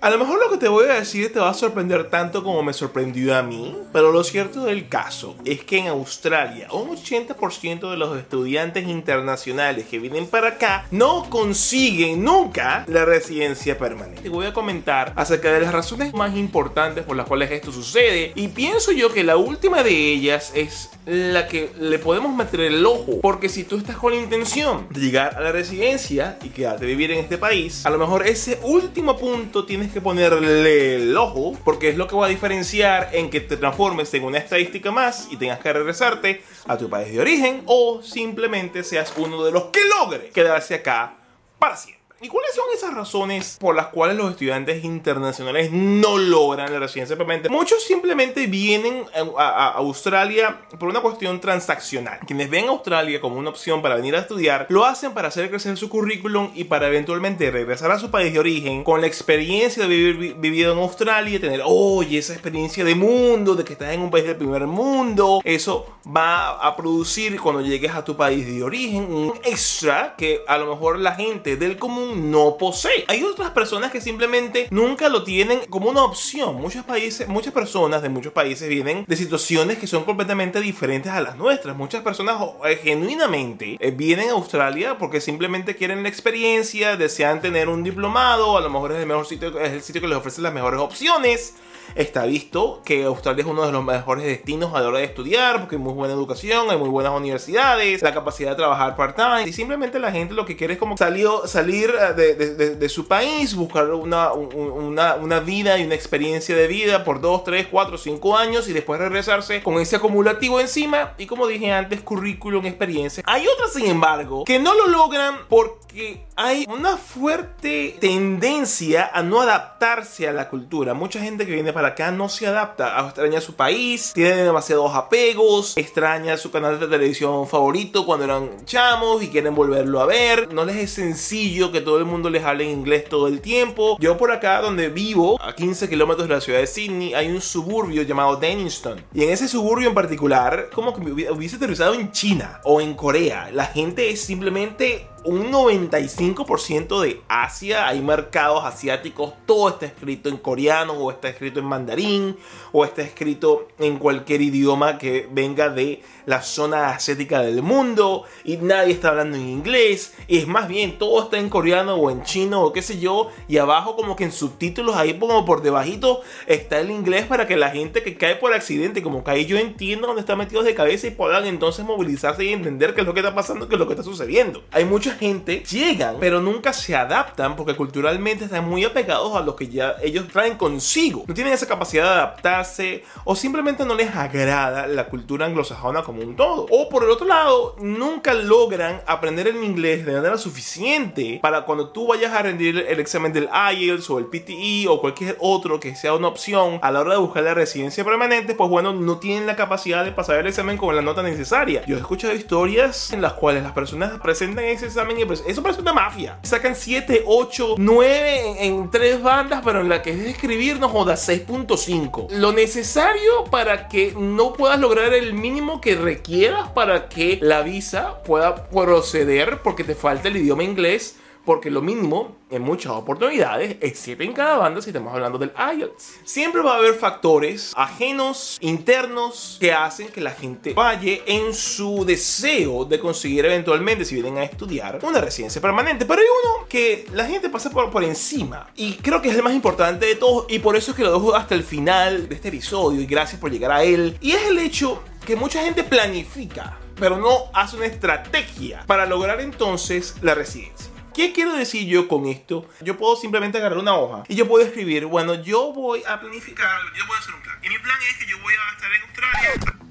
A lo mejor lo que te voy a decir te va a sorprender tanto como me sorprendió a mí, pero lo cierto del caso es que en Australia un 80% de los estudiantes internacionales que vienen para acá no consiguen nunca la residencia permanente. Te voy a comentar acerca de las razones más importantes por las cuales esto sucede y pienso yo que la última de ellas es la que le podemos meter el ojo, porque si tú estás con la intención de llegar a la residencia y quedarte a vivir en este país, a lo mejor ese último punto tienes que ponerle el ojo porque es lo que va a diferenciar en que te transformes en una estadística más y tengas que regresarte a tu país de origen o simplemente seas uno de los que logre quedarse acá para siempre. ¿Y cuáles son esas razones por las cuales los estudiantes internacionales no logran la residencia permanente? Muchos simplemente vienen a, Australia por una cuestión transaccional. Quienes ven a Australia como una opción para venir a estudiar, lo hacen para hacer crecer su currículum y para eventualmente regresar a su país de origen con la experiencia de vivir vivido en Australia tener, oye, esa experiencia de mundo, de que estás en un país del primer mundo. Eso va a producir cuando llegues a tu país de origen un extra que a lo mejor la gente del común no posee. Hay otras personas que simplemente nunca lo tienen como una opción. Muchos países, muchas personas de muchos países vienen de situaciones que son completamente diferentes a las nuestras. Muchas personas eh, genuinamente eh, vienen a Australia porque simplemente quieren la experiencia, desean tener un diplomado, a lo mejor es el mejor sitio, es el sitio que les ofrece las mejores opciones está visto que Australia es uno de los mejores destinos a la hora de estudiar porque hay muy buena educación, hay muy buenas universidades, la capacidad de trabajar part-time y simplemente la gente lo que quiere es como salir, salir eh, de, su país, buscar una, una, una, vida y una experiencia de vida por 2, 3, 4, 5 años y después regresarse con ese acumulativo encima y como dije antes, currículum, experiencia. Hay otras, sin embargo, que no lo logran porque hay una fuerte tendencia a no adaptarse a la cultura. Mucha gente que viene para acá no se adapta, extraña su país, tiene demasiados apegos, extraña su canal de televisión favorito cuando eran chamos y quieren volverlo a ver. No les es sencillo que todo el mundo les hable en inglés todo el tiempo. Yo por acá donde vivo, a 15 kilómetros de la ciudad de Sydney, hay un suburbio llamado Denniston. Y en ese suburbio en particular, como que hubiese aterrizado en China o en Corea. La gente es simplemente un 95% de Asia, hay mercados asiáticos, todo está escrito en coreano o está escrito en mandarín o está escrito en cualquier idioma que venga de la zona asiática del mundo y nadie está hablando en inglés, y es más bien todo está en coreano o en chino o qué sé yo, y abajo como que en subtítulos ahí como por debajito está el inglés para que la gente que cae por accidente, como cae yo entiendo dónde está metido de cabeza y puedan entonces movilizarse y entender qué es lo que está pasando, qué es lo que está sucediendo. Hay mucha gente llegan, pero nunca se adaptan porque culturalmente están muy apegados a lo que ya ellos traen consigo. No tienen esa capacidad de adaptarse o simplemente no les agrada la cultura anglosajona como un todo. O por el otro lado, nunca logran aprender el inglés de manera suficiente para cuando tú vayas a rendir el examen del IELTS o el PTE o cualquier otro que sea una opción a la hora de buscar la residencia permanente, pues bueno, no tienen la capacidad de pasar el examen con la nota necesaria. Yo he escuchado historias en las cuales las personas presentan ese examen y pues eso parece una mafia. Sacan 7, 8, 9 en, tres bandas, pero en la que es escribir no joda 6.5. Lo necesario para que no puedas lograr el mínimo que requieras para que la visa pueda proceder porque te falta el idioma inglés porque lo mínimo en muchas oportunidades es 7 en cada banda si estamos hablando del IELTS. Siempre va a haber factores ajenos, internos, que hacen que la gente falle en su deseo de conseguir eventualmente, si vienen a estudiar, una residencia permanente. Pero hay uno que la gente pasa por, por encima y creo que es el más importante de todos y por eso es que lo dejo hasta el final de este episodio y gracias por llegar a él. Y es el hecho que mucha gente planifica, pero no hace una estrategia para lograr entonces la residencia. ¿Qué quiero decir yo con esto? Yo puedo simplemente agarrar una hoja y yo puedo escribir, bueno, yo voy a planificar, yo voy a hacer un plan. Y mi plan es que yo voy a estar en Australia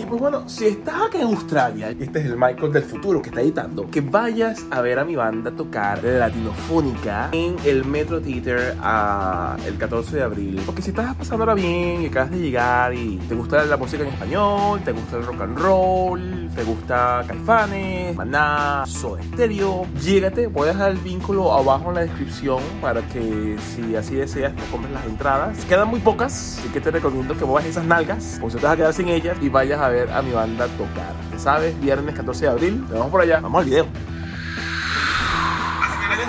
y pues bueno, si estás acá en Australia, este es el Michael del futuro que está editando, que vayas a ver a mi banda tocar latinofónica en el Metro Theater a el 14 de abril. Porque si estás pasando ahora bien y acabas de llegar y te gusta la música en español, te gusta el rock and roll, te gusta Caifanes, Maná, Soda Stereo, llégate, voy a dejar el vínculo abajo en la descripción para que si así deseas, te compres las entradas. Quedan muy pocas, así que te recomiendo que muevas esas nalgas, o si te vas a quedar sin ellas y vayas a ver a mi banda tocar. Sabes, viernes 14 de abril. Nos vemos por allá. Vamos al video.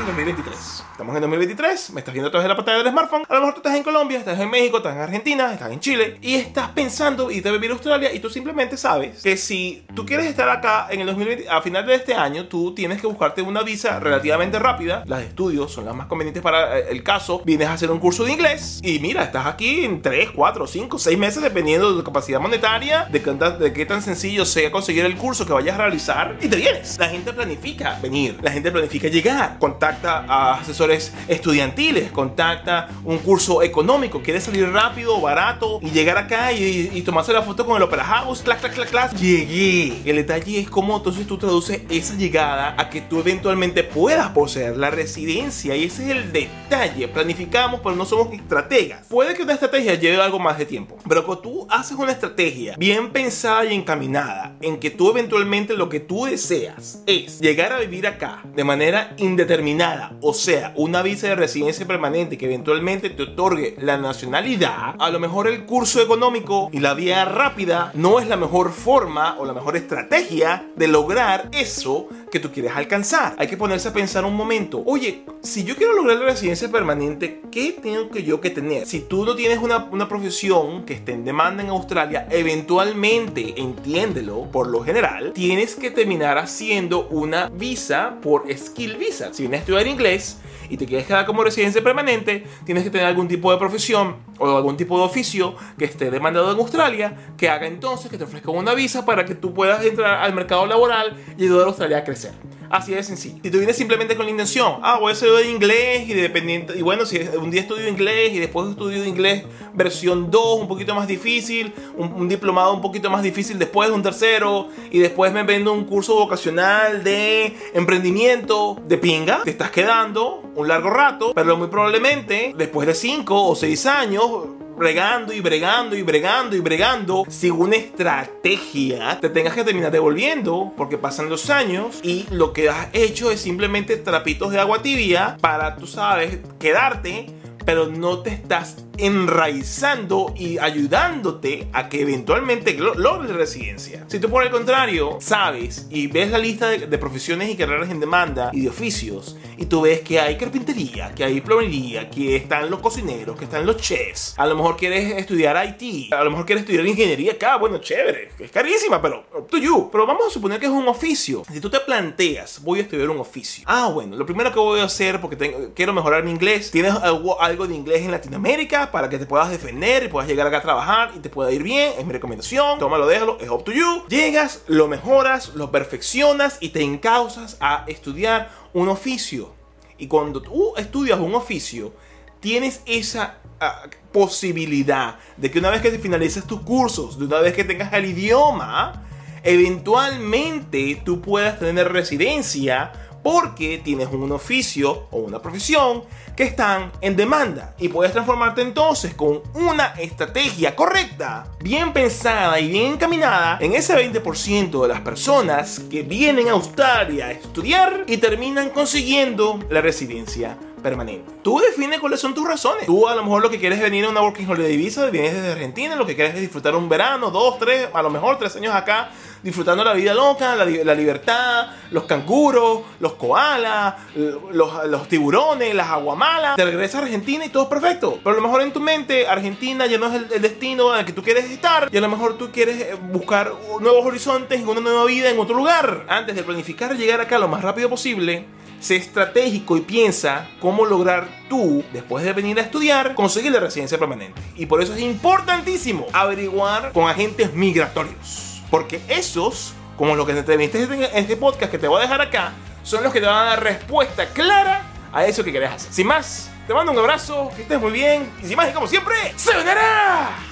Año 2023. Estamos en 2023, me estás viendo a través de la pantalla del smartphone. A lo mejor tú estás en Colombia, estás en México, estás en Argentina, estás en Chile y estás pensando y te vivir a Australia y tú simplemente sabes que si tú quieres estar acá en el 2020, a final de este año, tú tienes que buscarte una visa relativamente rápida. Las de son las más convenientes para eh, el caso. Vienes a hacer un curso de inglés y mira, estás aquí en 3, 4, 5, 6 meses dependiendo de tu capacidad monetaria, de qué, de qué tan sencillo sea conseguir el curso que vayas a realizar y te vienes. La gente planifica venir, la gente planifica llegar, contacta a asesores estudiantiles, contacta un curso económico, quiere salir rápido, barato y llegar acá y, tomarse la foto con el Opera House, clac, clac, clac, clac. Llegué. El detalle es cómo entonces tú traduces esa llegada a que tú eventualmente puedas poseer la residencia y ese es el detalle. Planificamos, pero no somos estrategas. Puede que una estrategia lleve algo más de tiempo, pero cuando tú haces una estrategia bien pensada y encaminada en que tú eventualmente lo que tú deseas es llegar a vivir acá de manera indeterminada, o sea, una visa de residencia permanente que eventualmente te otorgue la nacionalidad, a lo mejor el curso económico y la vía rápida no es la mejor forma o la mejor estrategia de lograr eso que tú quieres alcanzar. Hay que ponerse a pensar un momento, oye, si yo quiero lograr la residencia permanente, ¿qué tengo que yo que tener? Si tú no tienes una, una profesión que esté en demanda en Australia, eventualmente, entiéndelo, por lo general, tienes que terminar haciendo una visa por skill visa. Si vienes a estudiar inglés, y te quieres quedar como residencia permanente, tienes que tener algún tipo de profesión o algún tipo de oficio que esté demandado en Australia, que haga entonces que te ofrezcan una visa para que tú puedas entrar al mercado laboral y ayudar a Australia a crecer. Así de sencillo. Si tú vienes simplemente con la intención, ah, voy a estudiar inglés y dependiente, y bueno, si un día estudio inglés y después estudio inglés versión 2, un poquito más difícil, un, diplomado un poquito más difícil después de un tercero, y después me vendo un curso vocacional de emprendimiento de pinga, te estás quedando un largo rato, pero muy probablemente después de 5 o 6 años bregando y bregando y bregando y bregando sin una estrategia, te tengas que terminar devolviendo porque pasan los años y lo que has hecho es simplemente trapitos de agua tibia para, tú sabes, quedarte, pero no te estás enraizando y ayudándote a que eventualmente logres residencia. Si tú por el contrario sabes y ves la lista de, profesiones y carreras en demanda y de oficios y tú ves que hay carpintería, que hay plomería, que están los cocineros, que están los chefs, a lo mejor quieres estudiar IT, a lo mejor quieres estudiar ingeniería acá, bueno, chévere, es carísima, pero up to you. Pero vamos a suponer que es un oficio. Si tú te planteas, voy a estudiar un oficio. Ah, bueno, lo primero que voy a hacer porque tengo, quiero mejorar mi inglés, tienes algo, algo de inglés en Latinoamérica, para que te puedas defender y puedas llegar acá a trabajar y te pueda ir bien. Es mi recomendación. Tómalo, déjalo. Es up to you. Llegas, lo mejoras, lo perfeccionas y te encausas a estudiar un oficio. Y cuando tú estudias un oficio, tienes esa ah, posibilidad de que una vez que te finalices tus cursos, de una vez que tengas el idioma, eventualmente tú puedas tener residencia porque tienes un oficio o una profesión que están en demanda y puedes transformarte entonces con una estrategia correcta, bien pensada y bien encaminada en ese 20% de las personas que vienen a Australia a estudiar y terminan consiguiendo la residencia permanente. Tú defines cuáles son tus razones. Tú a lo mejor lo que quieres es venir a una Working Holiday Visa, vienes desde Argentina, lo que quieres es disfrutar un verano, dos, tres, a lo mejor tres años acá, disfrutando la vida loca, la, libertad, los canguros, los koalas, los, tiburones, las aguamalas. Te regresas a Argentina y todo es perfecto. Pero a lo mejor en tu mente Argentina ya no es el, el destino en el que tú quieres estar y a lo mejor tú quieres eh, buscar nuevos horizontes, una nueva vida en otro lugar. Antes de planificar llegar acá lo más rápido posible, sé estratégico y piensa cómo lograr tú, después de venir a estudiar, conseguir la residencia permanente. Y por eso es importantísimo averiguar con agentes migratorios. Porque esos, como los que te entrevisté en este podcast que te voy a dejar acá, son los que te van a dar respuesta clara a eso que querés hacer. Sin más, te mando un abrazo, que estés muy bien. Y sin más, y como siempre, ¡se venderá!